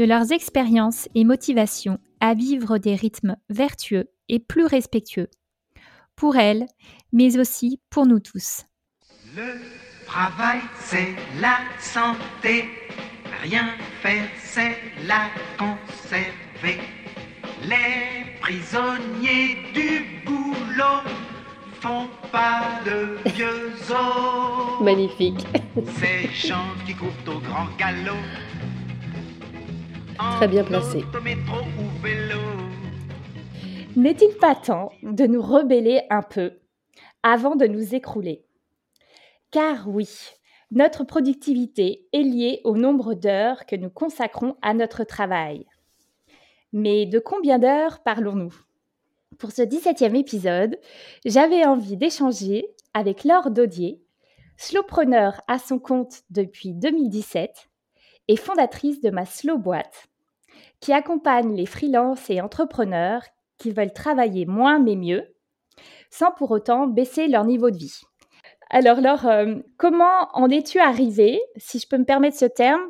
de leurs expériences et motivations à vivre des rythmes vertueux et plus respectueux, pour elles, mais aussi pour nous tous. Le travail, c'est la santé. Rien faire, c'est la conserver. Les prisonniers du boulot font pas de vieux os. Magnifique. Ces gens qui courent au grand galop. Très bien placé. N'est-il pas temps de nous rebeller un peu avant de nous écrouler? Car oui, notre productivité est liée au nombre d'heures que nous consacrons à notre travail. Mais de combien d'heures parlons-nous? Pour ce 17e épisode, j'avais envie d'échanger avec Laure Daudier, slowpreneur à son compte depuis 2017 et fondatrice de ma Slow Boîte, qui accompagne les freelances et entrepreneurs qui veulent travailler moins mais mieux, sans pour autant baisser leur niveau de vie. Alors Laure, euh, comment en es-tu arrivée, si je peux me permettre ce terme,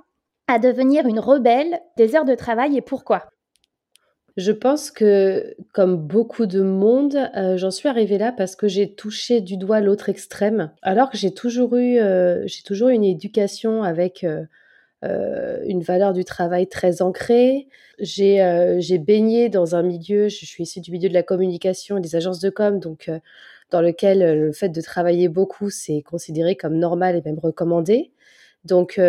à devenir une rebelle des heures de travail et pourquoi? Je pense que, comme beaucoup de monde, euh, j'en suis arrivée là parce que j'ai touché du doigt l'autre extrême, alors que j'ai toujours eu, euh, j'ai toujours eu une éducation avec euh, une valeur du travail très ancrée. J'ai euh, baigné dans un milieu, je suis issue du milieu de la communication et des agences de com, donc euh, dans lequel euh, le fait de travailler beaucoup, c'est considéré comme normal et même recommandé. Donc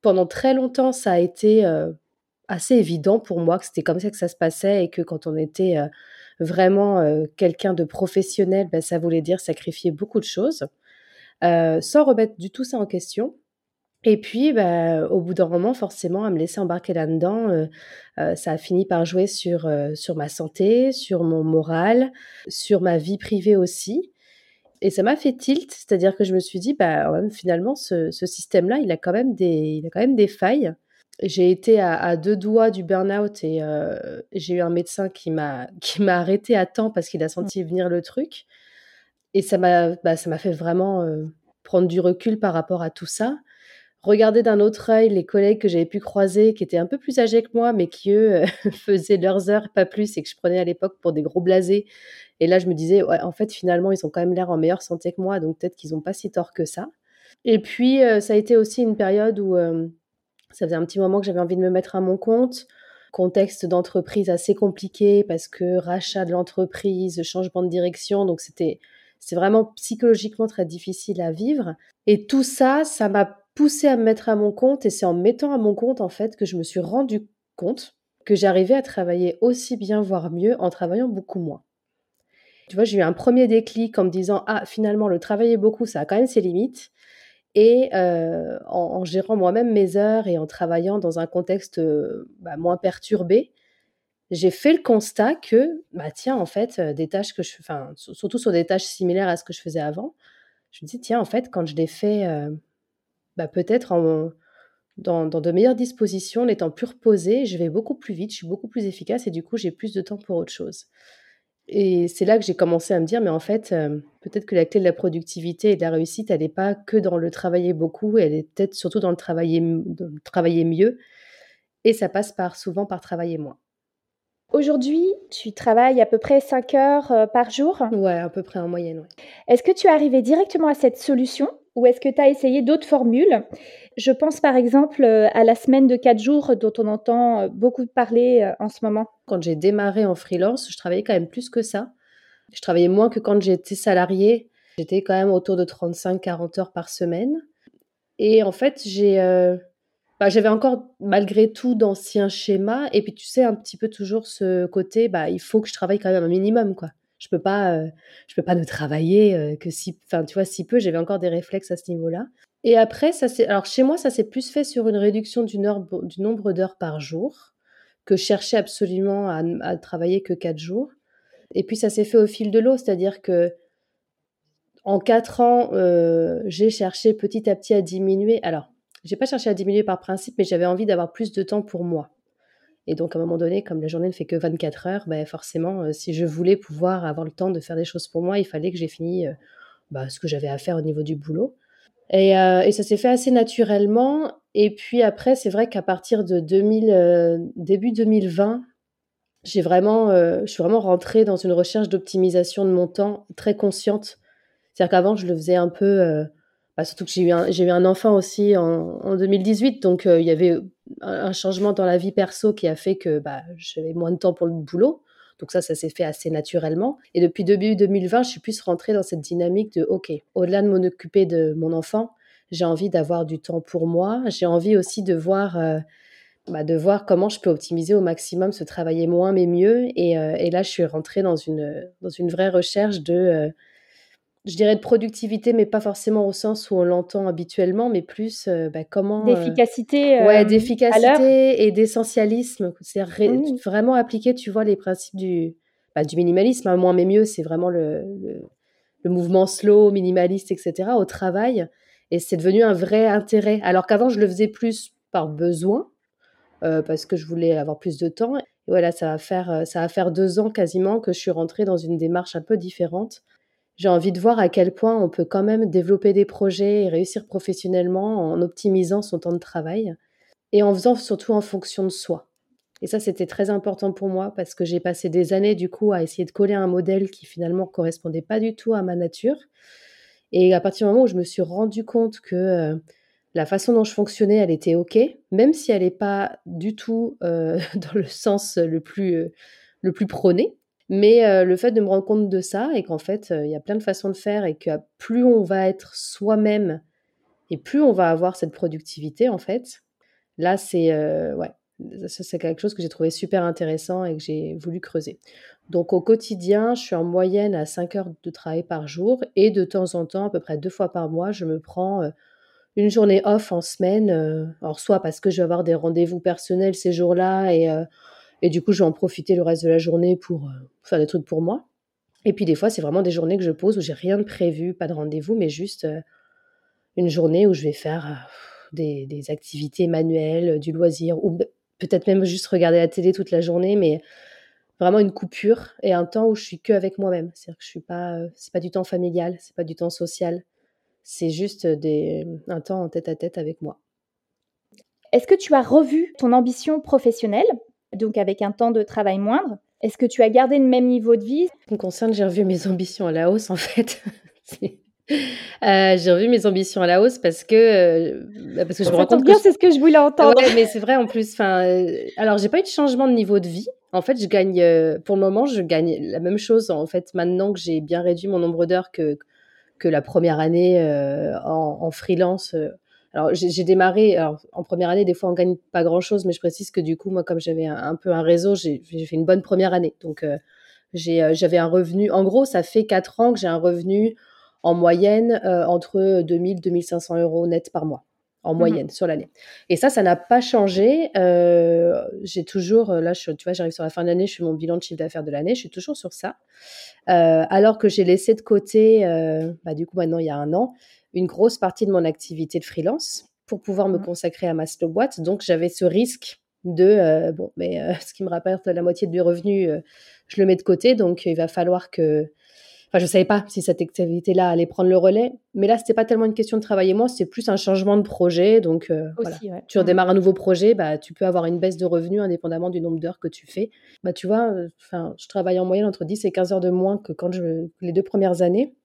pendant très longtemps, ça a été assez évident pour moi que c'était comme ça que ça se passait et que quand on était vraiment quelqu'un de professionnel, ben, ça voulait dire sacrifier beaucoup de choses, sans remettre du tout ça en question. Et puis, bah, au bout d'un moment, forcément, à me laisser embarquer là-dedans, euh, euh, ça a fini par jouer sur, euh, sur ma santé, sur mon moral, sur ma vie privée aussi. Et ça m'a fait tilt, c'est-à-dire que je me suis dit, bah, finalement, ce, ce système-là, il a quand même des, il a quand même des failles. J'ai été à, à deux doigts du burn-out et euh, j'ai eu un médecin qui m'a arrêté à temps parce qu'il a senti venir le truc. Et ça m'a bah, ça fait vraiment prendre du recul par rapport à tout ça regarder d'un autre œil les collègues que j'avais pu croiser, qui étaient un peu plus âgés que moi, mais qui, eux, faisaient leurs heures, pas plus, et que je prenais à l'époque pour des gros blasés. Et là, je me disais, ouais, en fait, finalement, ils ont quand même l'air en meilleure santé que moi, donc peut-être qu'ils n'ont pas si tort que ça. Et puis, euh, ça a été aussi une période où euh, ça faisait un petit moment que j'avais envie de me mettre à mon compte. Contexte d'entreprise assez compliqué parce que rachat de l'entreprise, changement de direction, donc c'était vraiment psychologiquement très difficile à vivre. Et tout ça, ça m'a poussé à me mettre à mon compte et c'est en me mettant à mon compte en fait que je me suis rendu compte que j'arrivais à travailler aussi bien, voire mieux, en travaillant beaucoup moins. Tu vois, j'ai eu un premier déclic en me disant ah finalement le travailler beaucoup, ça a quand même ses limites. Et euh, en, gérant moi-même mes heures et en travaillant dans un contexte euh, bah, moins perturbé, j'ai fait le constat que bah tiens en fait euh, des tâches que je, enfin sur- surtout sur des tâches similaires à ce que je faisais avant, je me dis tiens en fait quand je les fais bah, peut-être en, dans, dans de meilleures dispositions, en étant plus reposée, je vais beaucoup plus vite, je suis beaucoup plus efficace et du coup, j'ai plus de temps pour autre chose. Et c'est là que j'ai commencé à me dire, mais en fait, euh, peut-être que la clé de la productivité et de la réussite, elle n'est pas que dans le travailler beaucoup, elle est peut-être surtout dans le travailler, m- dans le travailler mieux. Et ça passe par souvent par travailler moins. Aujourd'hui, tu travailles à peu près 5 heures euh, par jour? Ouais, à peu près en moyenne. Ouais. Est-ce que tu es arrivé directement à cette solution? Ou est-ce que tu as essayé d'autres formules? Je pense par exemple euh, à la semaine de 4 jours dont on entend euh, beaucoup parler euh, en ce moment. Quand j'ai démarré en freelance, je travaillais quand même plus que ça. Je travaillais moins que quand j'étais salariée. J'étais quand même autour de 35-40 heures par semaine. Et en fait, j'ai, bah, j'avais encore malgré tout d'anciens schémas. Et puis, tu sais, un petit peu toujours ce côté, bah, il faut que je travaille quand même un minimum, quoi. Je peux pas, euh, je peux pas ne travailler euh, que si, enfin, tu vois, si peu. J'avais encore des réflexes à ce niveau-là. Et après, ça c'est, alors chez moi, ça s'est plus fait sur une réduction du, nombre d'heures par jour. que je cherchais absolument à, à travailler que quatre jours. Et puis ça s'est fait au fil de l'eau, c'est-à-dire que en quatre ans, euh, j'ai cherché petit à petit à diminuer. Alors, j'ai pas cherché à diminuer par principe, mais j'avais envie d'avoir plus de temps pour moi. Et donc, à un moment donné, comme la journée ne fait que 24 heures, ben forcément, euh, si je voulais pouvoir avoir le temps de faire des choses pour moi, il fallait que j'ai fini euh, bah, ce que j'avais à faire au niveau du boulot. Et, euh, et ça s'est fait assez naturellement. Et puis après, c'est vrai qu'à partir de 2000, début 2020, j'ai vraiment, je suis vraiment rentrée dans une recherche d'optimisation de mon temps très consciente. C'est-à-dire qu'avant, je le faisais un peu bah, surtout que j'ai eu, un, eu un enfant aussi en, en 2018, donc euh, il y avait un, changement dans la vie perso qui a fait que bah, j'avais moins de temps pour le boulot. Donc ça, ça s'est fait assez naturellement. Et depuis début 2020, je suis plus rentrée dans cette dynamique de, OK, au-delà de m'en occuper de mon enfant, j'ai envie d'avoir du temps pour moi. J'ai envie aussi de voir, euh, bah, de voir comment je peux optimiser au maximum, se travailler moins mais mieux. Et, euh, et là, je suis rentrée dans une, dans une vraie recherche de je dirais de productivité, mais pas forcément au sens où on l'entend habituellement, mais plus euh, bah, comment. Euh, d'efficacité. ouais, euh, d'efficacité et d'essentialisme. C'est mmh. vraiment appliquer, tu vois, les principes du, bah, du minimalisme. Hein, moins mais mieux, c'est vraiment le, le, mouvement slow, minimaliste, etc. au travail. Et c'est devenu un vrai intérêt. Alors qu'avant, je le faisais plus par besoin, parce que je voulais avoir plus de temps. Et voilà, ça va, faire, ça va faire deux ans quasiment que je suis rentrée dans une démarche un peu différente j'ai envie de voir à quel point on peut quand même développer des projets et réussir professionnellement en optimisant son temps de travail et en faisant surtout en fonction de soi. Et ça, c'était très important pour moi parce que j'ai passé des années du coup à essayer de coller un modèle qui finalement correspondait pas du tout à ma nature. Et à partir du moment où je me suis rendu compte que euh, la façon dont je fonctionnais, elle était OK, même si elle n'est pas du tout euh, dans le sens le plus, euh, le plus prôné, mais euh, le fait de me rendre compte de ça et qu'en fait, euh, il y a plein de façons de faire et que plus on va être soi-même et plus on va avoir cette productivité, en fait, là, c'est euh, quelque chose que j'ai trouvé super intéressant et que j'ai voulu creuser. Donc au quotidien, je suis en moyenne à 5 heures de travail par jour et de temps en temps, à peu près deux fois par mois, je me prends une journée off en semaine. alors soit parce que je vais avoir des rendez-vous personnels ces jours-là et et du coup, je vais en profiter le reste de la journée pour euh, faire des trucs pour moi. Et puis des fois, c'est vraiment des journées que je pose où j'ai rien de prévu, pas de rendez-vous, mais juste euh, une journée où je vais faire euh, des, des, activités manuelles, du loisir, ou peut-être même juste regarder la télé toute la journée, mais vraiment une coupure et un temps où je suis que avec moi-même. C'est-à-dire que je suis pas, c'est pas du temps familial, c'est pas du temps social, c'est juste des, un temps en tête à tête avec moi. Est-ce que tu as revu ton ambition professionnelle? Donc avec un temps de travail moindre. Est-ce que tu as gardé le même niveau de vie? En ce qui me concerne, j'ai revu mes ambitions à la hausse en fait. Euh, j'ai revu mes ambitions à la hausse parce que euh, parce que je me rends compte bien, c'est ce que je voulais entendre. mais c'est vrai en plus. Enfin, euh, alors j'ai pas eu de changement de niveau de vie. En fait, je gagne pour le moment, je gagne la même chose. En fait, maintenant que j'ai bien réduit mon nombre d'heures que que la première année en, en, freelance alors, j'ai démarré, alors, en première année, des fois, on gagne pas grand chose, mais je précise que du coup, moi, comme j'avais un, peu un réseau, j'ai fait une bonne première année. Donc, euh, euh, j'avais un revenu, en gros, ça fait quatre ans que j'ai un revenu en moyenne euh, entre 2000 2500 euros net par mois en mmh moyenne sur l'année. Et ça, ça n'a pas changé. j'ai toujours, là, je, tu vois, j'arrive sur la fin de l'année, je fais mon bilan de chiffre d'affaires de l'année, je suis toujours sur ça. alors que j'ai laissé de côté, bah, du coup, maintenant, il y a un an, une grosse partie de mon activité de freelance pour pouvoir me mmh. consacrer à ma slow boîte. Donc, j'avais ce risque de, euh, bon, mais euh, ce qui me rapporte la moitié de mes revenus, euh, je le mets de côté. Donc, il va falloir que. Enfin, je ne savais pas si cette activité-là allait prendre le relais. Mais là, ce n'était pas tellement une question de travailler moi, c'était plus un changement de projet. Donc, voilà. tu mmh. redémarres un nouveau projet, bah, tu peux avoir une baisse de revenus indépendamment du nombre d'heures que tu fais. Bah, tu vois, enfin, je travaille en moyenne entre 10 et 15 heures de moins que quand je, les deux premières années.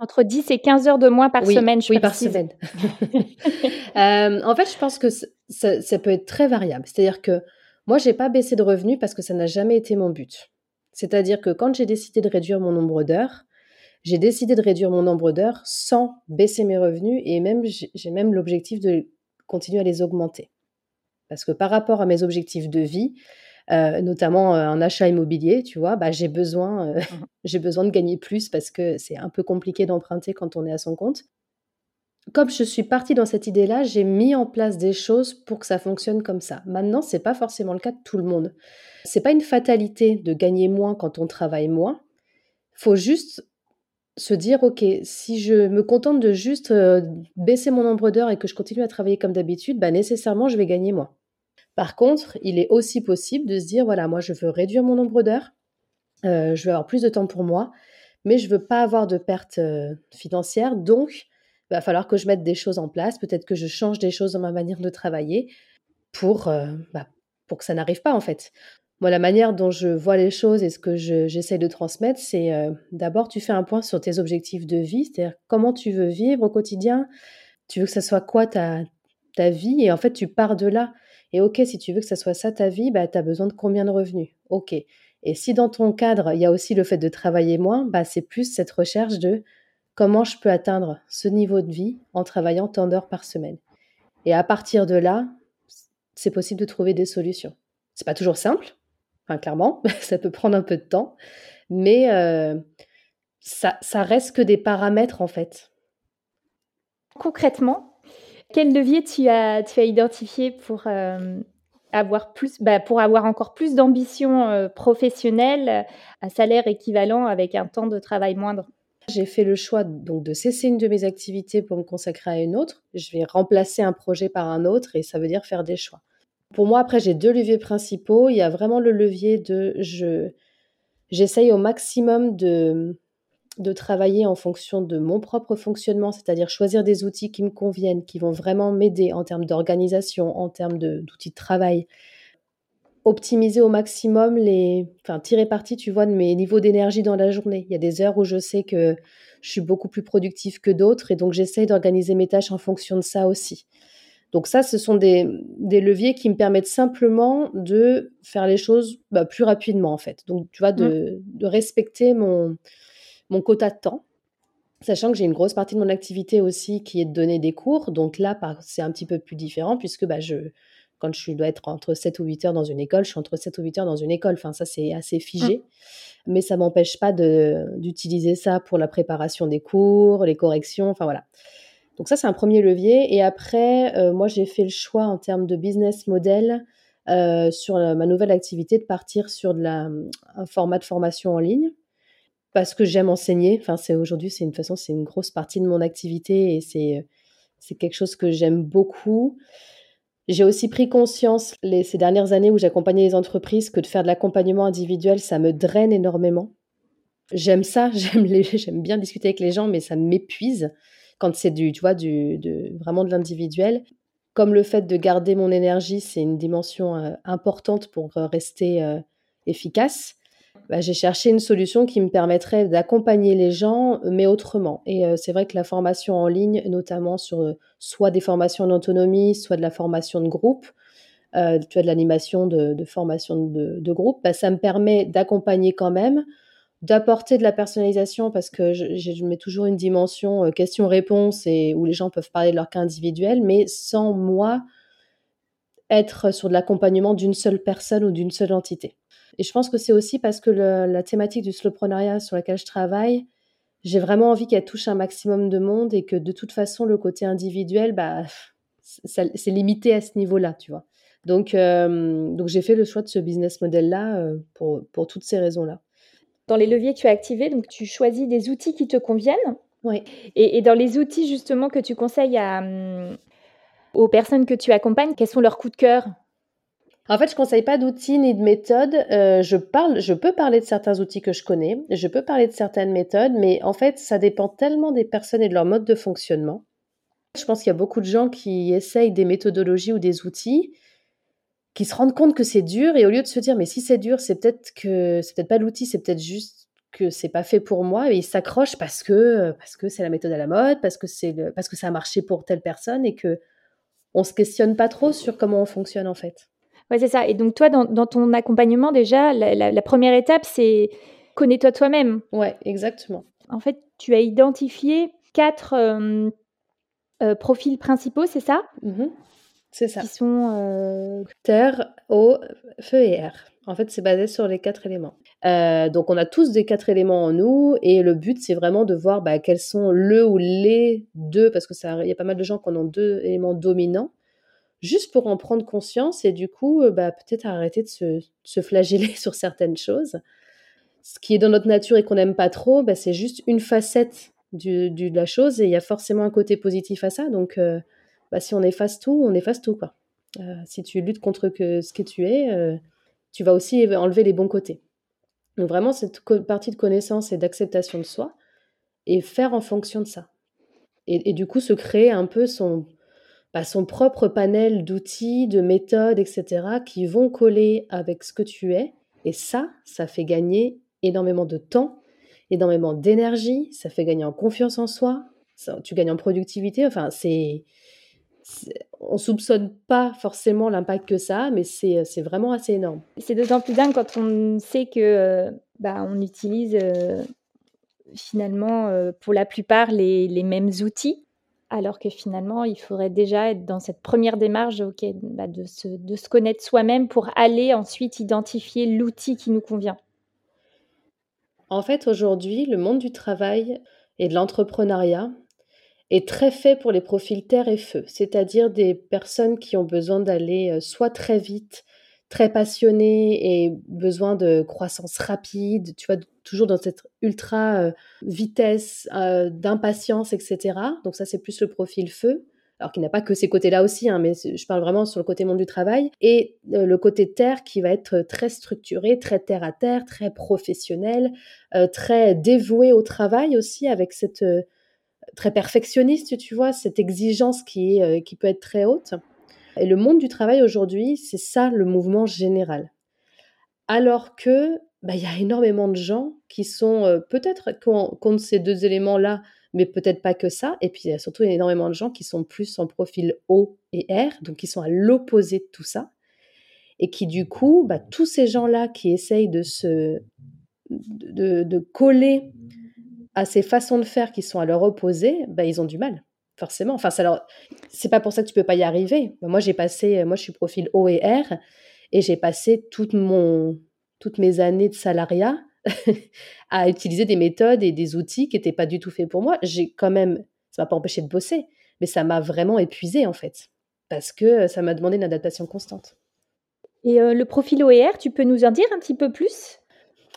Entre 10 et 15 heures de moins par semaine, je Oui, par semaine. Euh, en fait, je pense que ça, peut être très variable. C'est-à-dire que moi, j'ai pas baissé de revenus parce que ça n'a jamais été mon but. C'est-à-dire que quand j'ai décidé de réduire mon nombre d'heures, j'ai décidé de réduire mon nombre d'heures sans baisser mes revenus et même j'ai même l'objectif de continuer à les augmenter. Parce que par rapport à mes objectifs de vie, euh, notamment euh, un achat immobilier, tu vois, bah, j'ai besoin, euh, mmh j'ai besoin de gagner plus parce que c'est un peu compliqué d'emprunter quand on est à son compte. comme je suis partie dans cette idée-là, j'ai mis en place des choses pour que ça fonctionne comme ça. Maintenant, c'est pas forcément le cas de tout le monde. C'est pas une fatalité de gagner moins quand on travaille moins. Faut juste se dire, OK, si je me contente de juste baisser mon nombre d'heures et que je continue à travailler comme d'habitude, bah, nécessairement, je vais gagner moins. Par contre, il est aussi possible de se dire, voilà, moi, je veux réduire mon nombre d'heures, euh, je veux avoir plus de temps pour moi, mais je veux pas avoir de pertes euh, financières, donc il va falloir que je mette des choses en place, peut-être que je change des choses dans ma manière de travailler pour, bah, pour que ça n'arrive pas en fait. Moi, la manière dont je vois les choses et ce que j'essaie de transmettre, c'est euh, d'abord, tu fais un point sur tes objectifs de vie, c'est-à-dire comment tu veux vivre au quotidien, tu veux que ça soit quoi ta, ta vie, et en fait, tu pars de là. Et ok, si tu veux que ça soit ça ta vie, bah, tu as besoin de combien de revenus? Ok. Et si dans ton cadre, il y a aussi le fait de travailler moins, bah, c'est plus cette recherche de comment je peux atteindre ce niveau de vie en travaillant tant d'heures par semaine. Et à partir de là, c'est possible de trouver des solutions. C'est pas toujours simple, Enfin, clairement, ça peut prendre un peu de temps, mais euh, ça, ça reste que des paramètres en fait. Concrètement, quel levier tu as, tu as identifié pour, euh, avoir, plus, bah, pour avoir encore plus d'ambition euh, professionnelle à salaire équivalent avec un temps de travail moindre? J'ai fait le choix donc de cesser une de mes activités pour me consacrer à une autre. Je vais remplacer un projet par un autre et ça veut dire faire des choix. Pour moi, après, j'ai deux leviers principaux. Il y a vraiment le levier de je j'essaye au maximum de de travailler en fonction de mon propre fonctionnement, c'est-à-dire choisir des outils qui me conviennent, qui vont vraiment m'aider en termes d'organisation, en termes d'outils de, travail, optimiser au maximum les, enfin tirer parti, tu vois, de mes niveaux d'énergie dans la journée. Il y a des heures où je sais que je suis beaucoup plus productive que d'autres et donc j'essaye d'organiser mes tâches en fonction de ça aussi. Donc ça, ce sont des, leviers qui me permettent simplement de faire les choses bah, plus rapidement, en fait. Donc, tu vois, de, mmh. respecter mon, mon quota de temps, sachant que j'ai une grosse partie de mon activité aussi qui est de donner des cours. Donc là, c'est un petit peu plus différent puisque bah, je, quand je dois être entre 7 ou 8 heures dans une école, je suis entre 7 ou 8 heures dans une école. Enfin, ça, c'est assez figé. Mmh. Mais ça ne m'empêche pas d'utiliser ça pour la préparation des cours, les corrections. Enfin, voilà. Donc ça, c'est un premier levier. Et après, euh, moi, j'ai fait le choix en termes de business model euh, sur ma nouvelle activité de partir sur de la, un format de formation en ligne parce que j'aime enseigner. Enfin, c'est aujourd'hui, c'est une façon, c'est une grosse partie de mon activité et c'est c'est quelque chose que j'aime beaucoup. J'ai aussi pris conscience ces dernières années où j'accompagnais les entreprises que de faire de l'accompagnement individuel, ça me draine énormément. J'aime ça, j'aime j'aime bien discuter avec les gens, mais ça m'épuise quand c'est du, tu vois, du, de, vraiment de l'individuel. Comme le fait de garder mon énergie, c'est une dimension euh, importante pour euh, rester euh, efficace. Bah, j'ai cherché une solution qui me permettrait d'accompagner les gens, mais autrement. Et c'est vrai que la formation en ligne, notamment sur soit des formations en autonomie, soit de la formation de groupe, tu as de l'animation de, formation de, groupe, bah, ça me permet d'accompagner quand même, d'apporter de la personnalisation parce que je, mets toujours une dimension euh, question-réponse et où les gens peuvent parler de leur cas individuel, mais sans moi être sur de l'accompagnement d'une seule personne ou d'une seule entité. Et je pense que c'est aussi parce que la thématique du slowpreneuriat sur laquelle je travaille, j'ai vraiment envie qu'elle touche un maximum de monde et que de toute façon, le côté individuel, bah, c'est limité à ce niveau-là, tu vois. Donc, euh, donc j'ai fait le choix de ce business model-là euh, pour, pour toutes ces raisons-là dans les leviers que tu as activés, donc tu choisis des outils qui te conviennent. Oui. Et, dans les outils justement que tu conseilles à, hum, aux personnes que tu accompagnes, quels sont leurs coups de cœur? En fait, je conseille pas d'outils ni de méthodes. Euh, je parle, je peux parler de certains outils que je connais, je peux parler de certaines méthodes, mais en fait, ça dépend tellement des personnes et de leur mode de fonctionnement. Je pense qu'il y a beaucoup de gens qui essayent des méthodologies ou des outils, qui se rendent compte que c'est dur et au lieu de se dire mais si c'est dur, c'est peut-être que c'est peut-être pas l'outil, c'est peut-être juste que c'est pas fait pour moi et ils s'accrochent parce que parce que c'est la méthode à la mode, parce que c'est parce que ça a marché pour telle personne et que on se questionne pas trop sur comment on fonctionne en fait. Ouais, c'est ça. Et donc toi dans, ton accompagnement déjà, la, première étape c'est connais-toi toi-même. Ouais, exactement. En fait, tu as identifié quatre euh, euh, profils principaux, c'est ça? Mmh C'est ça. qui sont euh, Terre, eau, feu et air. En fait, c'est basé sur les quatre éléments. Euh, donc, on a tous des quatre éléments en nous, et le but, c'est vraiment de voir bah, quels sont le ou les deux, parce que ça, il y a pas mal de gens qui en ont deux éléments dominants, juste pour en prendre conscience et du coup, euh, bah, peut-être arrêter de se, se flageller sur certaines choses. Ce qui est dans notre nature et qu'on n'aime pas trop, bah, c'est juste une facette du, du- de la chose, et il y a forcément un côté positif à ça. Donc, euh, bah, si on efface tout, on efface tout, quoi. Euh, si tu luttes contre que, ce que tu es, tu vas aussi enlever les bons côtés. Donc vraiment, cette partie de connaissance et d'acceptation de soi, et faire en fonction de ça. Et, et du coup, se créer un peu son, bah, son propre panel d'outils, de méthodes, etc., qui vont coller avec ce que tu es. Et ça, ça fait gagner énormément de temps, énormément d'énergie, ça fait gagner en confiance en soi, ça- tu gagnes en productivité. Enfin, c'est on soupçonne pas forcément l'impact que ça a, mais c'est c'est vraiment assez énorme. C'est d'autant plus dingue quand on sait que euh, bah, on utilise euh, finalement euh, pour la plupart les, les mêmes outils, alors que finalement il faudrait déjà être dans cette première démarche ok, bah, de, se, de se connaître soi-même pour aller ensuite identifier l'outil qui nous convient. En fait, aujourd'hui, le monde du travail et de l'entrepreneuriat est très fait pour les profils terre et feu, c'est-à-dire des personnes qui ont besoin d'aller euh, soit très vite, très passionnées et besoin de croissance rapide, tu vois, toujours dans cette ultra euh, vitesse, euh, d'impatience, etc. Donc ça, c'est plus le profil feu. Alors qu'il n'a pas que ces côtés-là aussi, hein, mais je parle vraiment sur le côté monde du travail. Et euh, le côté terre qui va être très structuré, très terre à terre, très professionnel, très dévoué au travail aussi, avec cette très perfectionniste, tu vois, cette exigence qui peut être très haute. Et le monde du travail aujourd'hui, c'est ça le mouvement général. Alors que bah, il y a énormément de gens qui sont euh, peut-être compte ces deux éléments-là, mais peut-être pas que ça. Et puis il y a surtout énormément de gens qui sont plus en profil O et R, donc qui sont à l'opposé de tout ça. Et qui du coup, bah, tous ces gens-là qui essayent de se de, de coller à ces façons de faire qui sont à leur opposé, bah, ils ont du mal, forcément. Enfin, ça leur... c'est pas pour ça que tu peux pas y arriver. Moi, j'ai passé, moi, je suis profil O et R, et j'ai passé toute mon, toutes mes années de salariat à utiliser des méthodes et des outils qui n'étaient pas du tout faits pour moi. J'ai quand même, ça m'a pas empêché de bosser, mais ça m'a vraiment épuisé en fait, parce que ça m'a demandé une adaptation constante. Et euh, le profil OER, tu peux nous en dire un petit peu plus?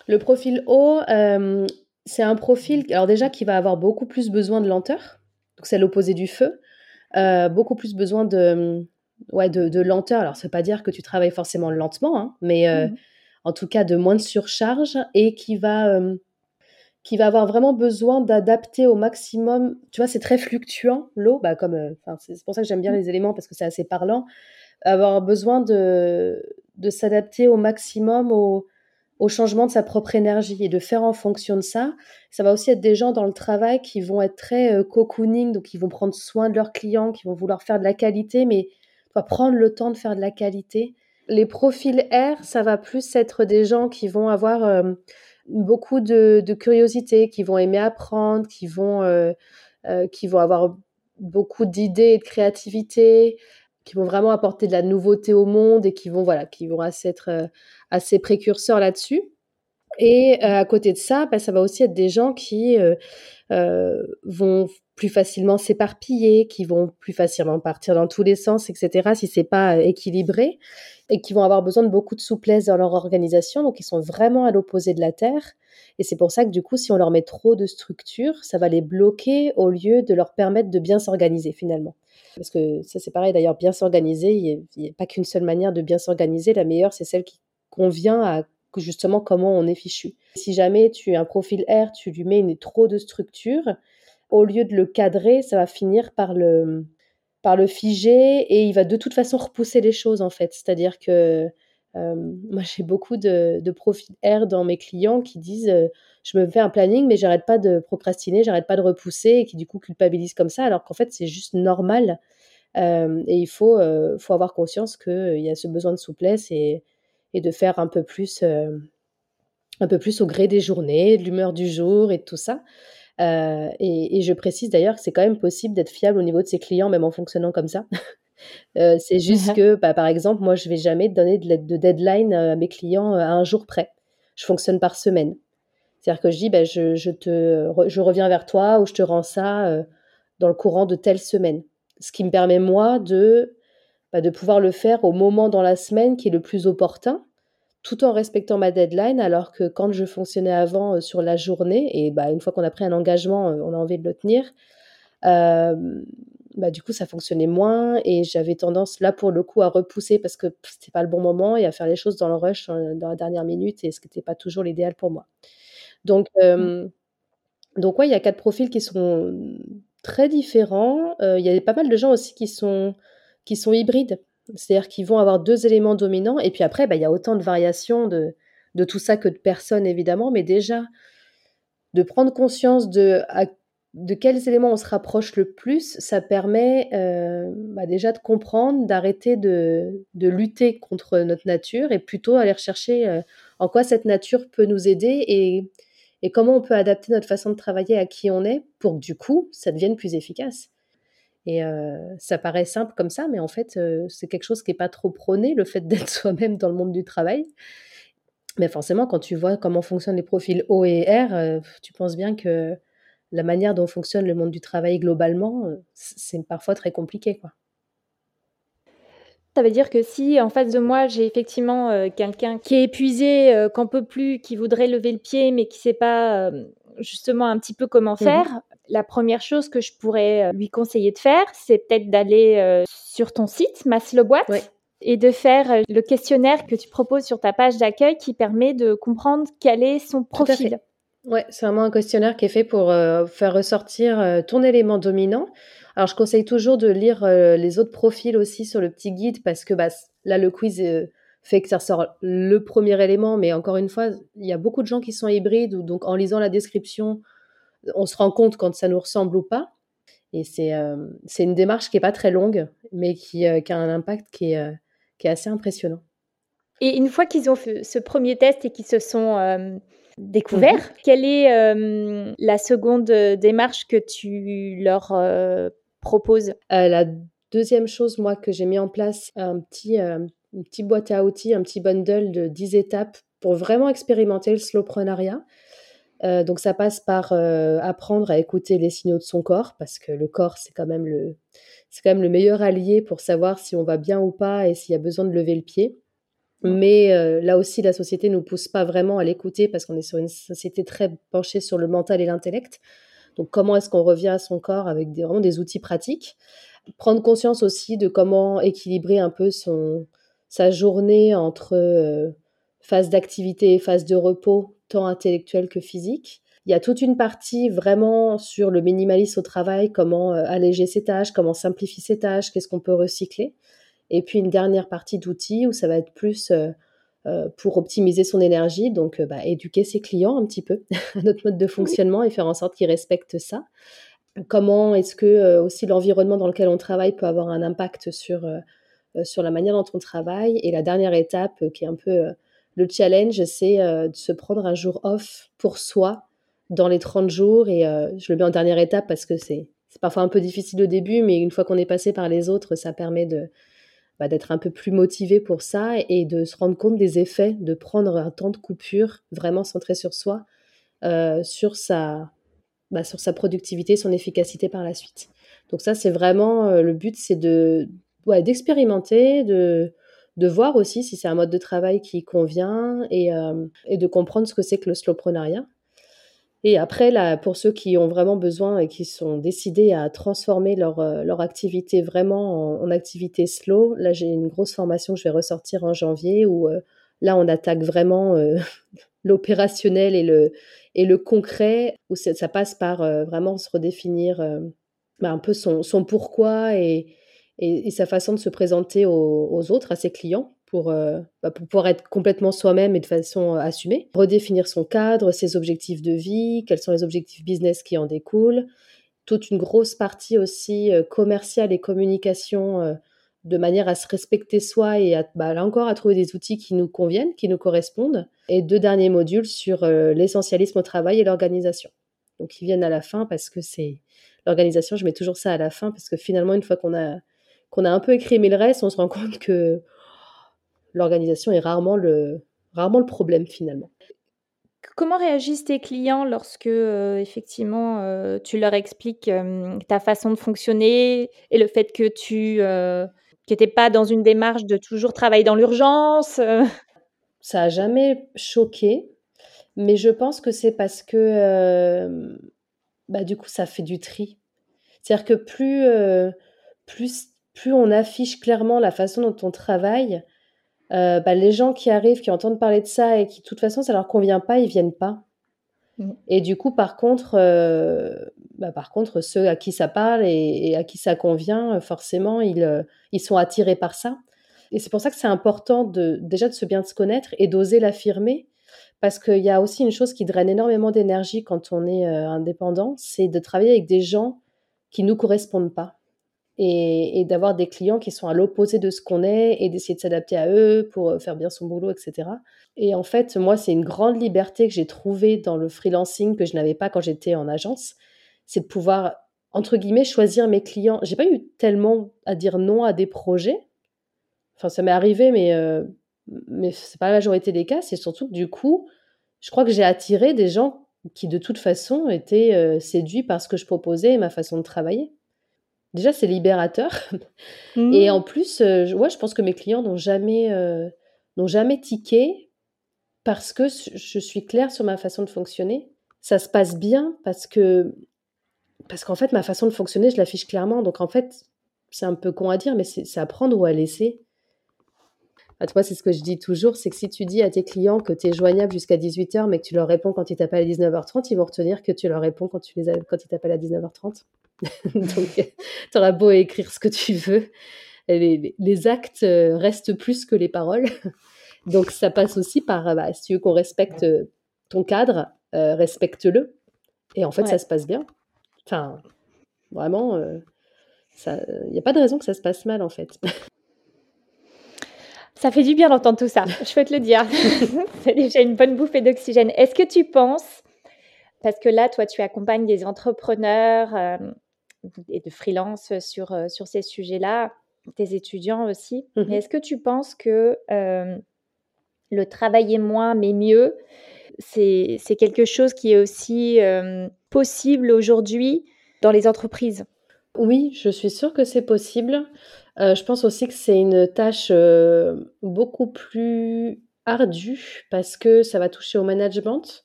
Le profil O, euh, c'est un profil, alors déjà, qui va avoir beaucoup plus besoin de lenteur. Donc, c'est l'opposé du feu. Euh, beaucoup plus besoin de, ouais, de, de lenteur. Alors, ça ne veut pas dire que tu travailles forcément lentement, hein, mais euh, Mhm. en tout cas de moins de surcharge et qui va, euh, qui va avoir vraiment besoin d'adapter au maximum. Tu vois, c'est très fluctuant, l'eau, bah, comme, c'est c'est pour ça que j'aime bien les éléments parce que c'est assez parlant. Avoir besoin de, de s'adapter au maximum au, au changement de sa propre énergie et de faire en fonction de ça. Ça va aussi être des gens dans le travail qui vont être très euh, cocooning, donc ils vont prendre soin de leurs clients, qui vont vouloir faire de la qualité, mais vas prendre le temps de faire de la qualité. Les profils R, ça va plus être des gens qui vont avoir euh, beaucoup de, curiosité, qui vont aimer apprendre, qui vont, euh, qui vont avoir beaucoup d'idées et de créativité, qui vont vraiment apporter de la nouveauté au monde et qui vont, voilà, qui vont être euh, assez précurseurs là-dessus. Et euh, à côté de ça, bah, ça va aussi être des gens qui euh, euh, vont plus facilement s'éparpiller, qui vont plus facilement partir dans tous les sens, etc. si c'est pas équilibré, et qui vont avoir besoin de beaucoup de souplesse dans leur organisation. Donc, ils sont vraiment à l'opposé de la Terre. Et c'est pour ça que du coup, si on leur met trop de structure, ça va les bloquer au lieu de leur permettre de bien s'organiser finalement. Parce que ça, c'est pareil d'ailleurs, bien s'organiser, il n'y a, pas qu'une seule manière de bien s'organiser. La meilleure, c'est celle qui convient à justement comment on est fichu. Si jamais tu as un profil R, tu lui mets une, trop de structure, au lieu de le cadrer, ça va finir par le, par le figer et il va de toute façon repousser les choses en fait. C'est-à-dire que moi j'ai beaucoup de, de profils R dans mes clients qui disent euh, je me fais un planning mais j'arrête pas de procrastiner, j'arrête pas de repousser et qui du coup culpabilisent comme ça alors qu'en fait c'est juste normal euh, et il faut, euh, avoir conscience qu'il y a ce besoin de souplesse et, de faire un peu plus euh, un peu plus au gré des journées, de l'humeur du jour et de tout ça. Euh, et, je précise d'ailleurs que c'est quand même possible d'être fiable au niveau de ses clients, même en fonctionnant comme ça. Euh, c'est juste que, bah, par exemple, moi, je vais jamais donner de, de deadline à mes clients à un jour près. Je fonctionne par semaine. C'est-à-dire que je dis, bah, je, je, te, je reviens vers toi ou je te rends ça dans le courant de telle semaine. Ce qui me permet, moi, de, bah, de pouvoir le faire au moment dans la semaine qui est le plus opportun tout en respectant ma deadline, alors que quand je fonctionnais avant euh, sur la journée, et bah, une fois qu'on a pris un engagement, euh, on a envie de le tenir, euh, bah, du coup, ça fonctionnait moins et j'avais tendance, là, pour le coup, à repousser parce que c'était pas le bon moment et à faire les choses dans le rush, dans la dernière minute, et ce qui n'était pas toujours l'idéal pour moi. Donc, mmh. donc ouais, il y a quatre profils qui sont très différents. Il y a pas mal de gens aussi qui sont, qui sont hybrides. C'est-à-dire qu'ils vont avoir deux éléments dominants. Et puis après, bah, il y a autant de variations de, de tout ça que de personnes, évidemment. Mais déjà, de prendre conscience de, de quels éléments on se rapproche le plus, ça permet euh, bah, déjà de comprendre, d'arrêter de, de, lutter contre notre nature et plutôt aller rechercher euh, en quoi cette nature peut nous aider et, et comment on peut adapter notre façon de travailler à qui on est pour que du coup, ça devienne plus efficace. Et ça paraît simple comme ça, mais en fait, c'est quelque chose qui n'est pas trop prôné, le fait d'être soi-même dans le monde du travail. Mais forcément, quand tu vois comment fonctionnent les profils O et R, tu penses bien que la manière dont fonctionne le monde du travail globalement, c'est parfois très compliqué. Quoi. Ça veut dire que si en face de moi, j'ai effectivement quelqu'un qui est épuisé, euh, qu'on peut plus, qui voudrait lever le pied, mais qui ne sait pas justement un petit peu comment mmh faire, la première chose que je pourrais euh, lui conseiller de faire, c'est peut-être d'aller euh, sur ton site, Maslowboîte, et de faire euh, le questionnaire que tu proposes sur ta page d'accueil qui permet de comprendre quel est son profil. Ouais, c'est vraiment un questionnaire qui est fait pour faire ressortir ton élément dominant. Alors, je conseille toujours de lire les autres profils aussi sur le petit guide parce que bah, là, le quiz fait que ça ressort le premier élément, mais encore une fois, il y a beaucoup de gens qui sont hybrides donc en lisant la description, on se rend compte quand ça nous ressemble ou pas. Et c'est euh, une démarche qui n'est pas très longue, mais qui, euh, a un impact euh, qui est, assez impressionnant. Et une fois qu'ils ont fait ce premier test et qu'ils se sont découverts, mhm. quelle est la seconde démarche que tu leur proposes? La deuxième chose, moi, que j'ai mis en place, un petit, une petite boîte à outils, un petit bundle de 10 étapes pour vraiment expérimenter le slowprenariat. Euh, donc ça passe par euh, apprendre à écouter les signaux de son corps parce que le corps c'est quand même le c'est quand même le meilleur allié pour savoir si on va bien ou pas et s'il y a besoin de lever le pied. Mais euh, là aussi la société nous pousse pas vraiment à l'écouter parce qu'on est sur une société très penchée sur le mental et l'intellect. Donc comment est-ce qu'on revient à son corps avec des, vraiment des outils pratiques? Prendre conscience aussi de comment équilibrer un peu son sa journée entre phase d'activité et phase de repos tant intellectuel que physique. Il y a toute une partie vraiment sur le minimalisme au travail, comment euh, alléger ses tâches, comment simplifier ses tâches, qu'est-ce qu'on peut recycler. Et puis une dernière partie d'outils où ça va être plus euh, euh, pour optimiser son énergie, donc bah, éduquer ses clients un petit peu à notre mode de fonctionnement et faire en sorte qu'ils respectent ça. Comment est-ce que aussi l'environnement dans lequel on travaille peut avoir un impact sur, sur la manière dont on travaille. Et la dernière étape qui est un peu le challenge, c'est euh, de se prendre un jour off pour soi dans les 30 jours. Et euh, je le mets en dernière étape parce que c'est parfois un peu difficile au début, mais une fois qu'on est passé par les autres, ça permet de bah, d'être un peu plus motivé pour ça et de se rendre compte des effets, de prendre un temps de coupure vraiment centré sur soi, euh, sur, sa, bah, sur sa productivité, son efficacité par la suite. Donc ça, c'est vraiment le but, c'est de d'expérimenter, de de voir aussi si c'est un mode de travail qui convient et, euh, de comprendre ce que c'est que le slowprenariat. Et après, là, pour ceux qui ont vraiment besoin et qui sont décidés à transformer leur, euh, leur activité vraiment en, activité slow, là, j'ai une grosse formation que je vais ressortir en janvier où euh, là, on attaque vraiment l'opérationnel et le, et le concret, où ça passe par vraiment se redéfinir bah, un peu son, son pourquoi et, et, sa façon de se présenter aux, autres, à ses clients, pour, euh, bah, pour pouvoir être complètement soi-même et de façon euh, assumée. Redéfinir son cadre, ses objectifs de vie, quels sont les objectifs business qui en découlent. Toute une grosse partie aussi euh, commerciale et communication de manière à se respecter soi et à, bah, là encore à trouver des outils qui nous conviennent, qui nous correspondent. Et deux derniers modules sur l'essentialisme au travail et l'organisation. Donc ils viennent à la fin parce que c'est l'organisation, je mets toujours ça à la fin parce que finalement une fois qu'on a a un peu écrémé le reste, on se rend compte que l'organisation est rarement le, rarement le problème finalement. Comment réagissent tes clients lorsque, euh, effectivement, euh, tu leur expliques euh, ta façon de fonctionner et le fait que tu n'étais pas dans une démarche de toujours travailler dans l'urgence Ça a jamais choqué, mais je pense que c'est parce que, bah, du coup, ça fait du tri. C'est-à-dire que plus, plus, plus on affiche clairement la façon dont on travaille, euh, bah, les gens qui arrivent, qui entendent parler de ça et qui, de toute façon, ça leur convient pas, ils viennent pas. Mmh. Et du coup, par contre, euh, bah, par contre, ceux à qui ça parle et, à qui ça convient, forcément, ils, euh, ils sont attirés par ça. Et c'est pour ça que c'est important de, déjà de se bien se connaître et d'oser l'affirmer. Parce qu'il y a aussi une chose qui draine énormément d'énergie quand on est indépendant, c'est de travailler avec des gens qui nous correspondent pas et, d'avoir des clients qui sont à l'opposé de ce qu'on est et d'essayer de s'adapter à eux pour euh, faire bien son boulot, etc. Et en fait, moi, c'est une grande liberté que j'ai trouvée dans le freelancing que je n'avais pas quand j'étais en agence, c'est de pouvoir, entre guillemets, choisir mes clients. J'ai pas eu tellement à dire non à des projets. Enfin, ça m'est arrivé, mais, euh, mais pas la majorité des cas. C'est surtout que du coup, je crois que j'ai attiré des gens qui, de toute façon, étaient euh, séduits par ce que je proposais et ma façon de travailler. Déjà, c'est libérateur. Et en mmh. plus, euh, je, je pense que mes clients n'ont jamais, euh, n'ont jamais tiqué parce que je suis claire sur ma façon de fonctionner. Ça se passe bien parce que parce qu'en fait, ma façon de fonctionner, je l'affiche clairement. Donc en fait, c'est un peu con à dire, mais c'est à prendre ou à laisser. À toi, c'est ce que je dis toujours, c'est que si tu dis à tes clients que tu es joignable jusqu'à 18h, mais que tu leur réponds quand ils t'appellent à 19h30, ils vont retenir que tu leur réponds quand, tu les quand ils t'appellent à 19h30. Donc, tu auras beau écrire ce que tu veux, les, actes euh, restent plus que les paroles. Donc, ça passe aussi par, bah, si tu veux qu'on respecte ton cadre, euh, respecte-le. Et en fait, ça se passe bien. Enfin, vraiment, euh, il n'y a pas de raison que ça se passe mal, en fait. Ça fait du bien d'entendre tout ça, je peux te le dire. C'est déjà une bonne bouffée d'oxygène. Est-ce que tu penses, parce que là, toi, tu accompagnes des entrepreneurs, et de freelance sur, euh, sur ces sujets-là, tes étudiants aussi. Mais mmh est-ce que tu penses que le travailler moins mais mieux, c'est quelque chose qui est aussi possible aujourd'hui dans les entreprises? Oui, je suis sûre que c'est possible. Euh, je pense aussi que c'est une tâche beaucoup plus ardue parce que ça va toucher au management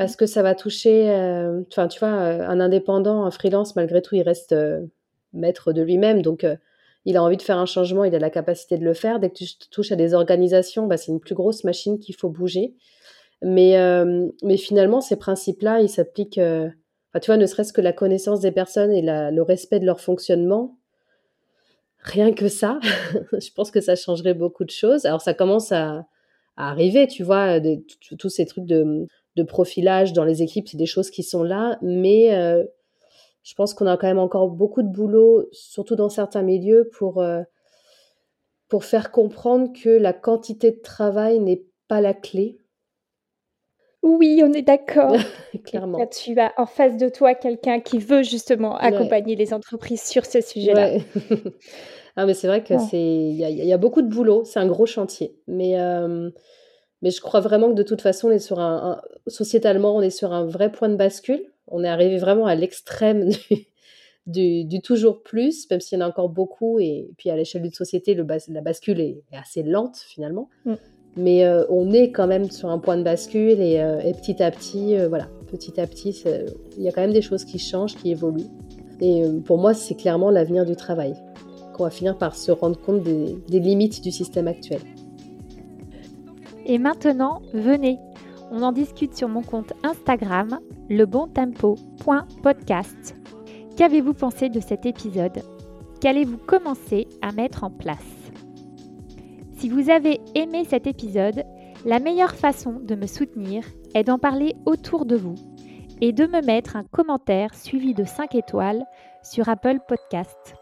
parce que ça va toucher, euh, enfin, tu vois, euh, un indépendant, un freelance, malgré tout, il reste euh, maître de lui-même. Donc, il a envie de faire un changement, il a la capacité de le faire. Dès que tu touches à des organisations, bah, c'est une plus grosse machine qu'il faut bouger. Mais, mais finalement, ces principes-là, ils s'appliquent, tu vois, ne serait-ce que la connaissance des personnes et le respect de leur fonctionnement. Rien que ça, je pense que ça changerait beaucoup de choses. Alors, ça commence à, arriver, tu vois, tous ces trucs de profilage dans les équipes, c'est des choses qui sont là, mais euh, je pense qu'on a quand même encore beaucoup de boulot, surtout dans certains milieux, pour, euh, pour faire comprendre que la quantité de travail n'est pas la clé. Oui, on est d'accord. Clairement. tu as en face de toi quelqu'un qui veut justement accompagner les entreprises sur ce sujet-là. ah, mais c'est vrai que c'est il y, a beaucoup de boulot, c'est un gros chantier. Mais euh, mais je crois vraiment que de toute façon, on est sur un, sociétalement, on est sur un vrai point de bascule. On est arrivé vraiment à l'extrême du, du, toujours plus, même s'il y en a encore beaucoup. Et puis à l'échelle d'une société, le la bascule est, assez lente finalement. Mm. Mais euh, on est quand même sur un point de bascule et, euh, petit à petit, euh, voilà, petit à petit, il y a quand même des choses qui changent, qui évoluent. Et pour moi, c'est clairement l'avenir du travail. Qu'on va finir par se rendre compte des, des limites du système actuel. Et maintenant, venez, on en discute sur mon compte Instagram, lebontempo.podcast. Qu'avez-vous pensé de cet épisode? Qu'allez-vous commencer à mettre en place? Si vous avez aimé cet épisode, la meilleure façon de me soutenir est d'en parler autour de vous et de me mettre un commentaire suivi de 5 étoiles sur Apple Podcast.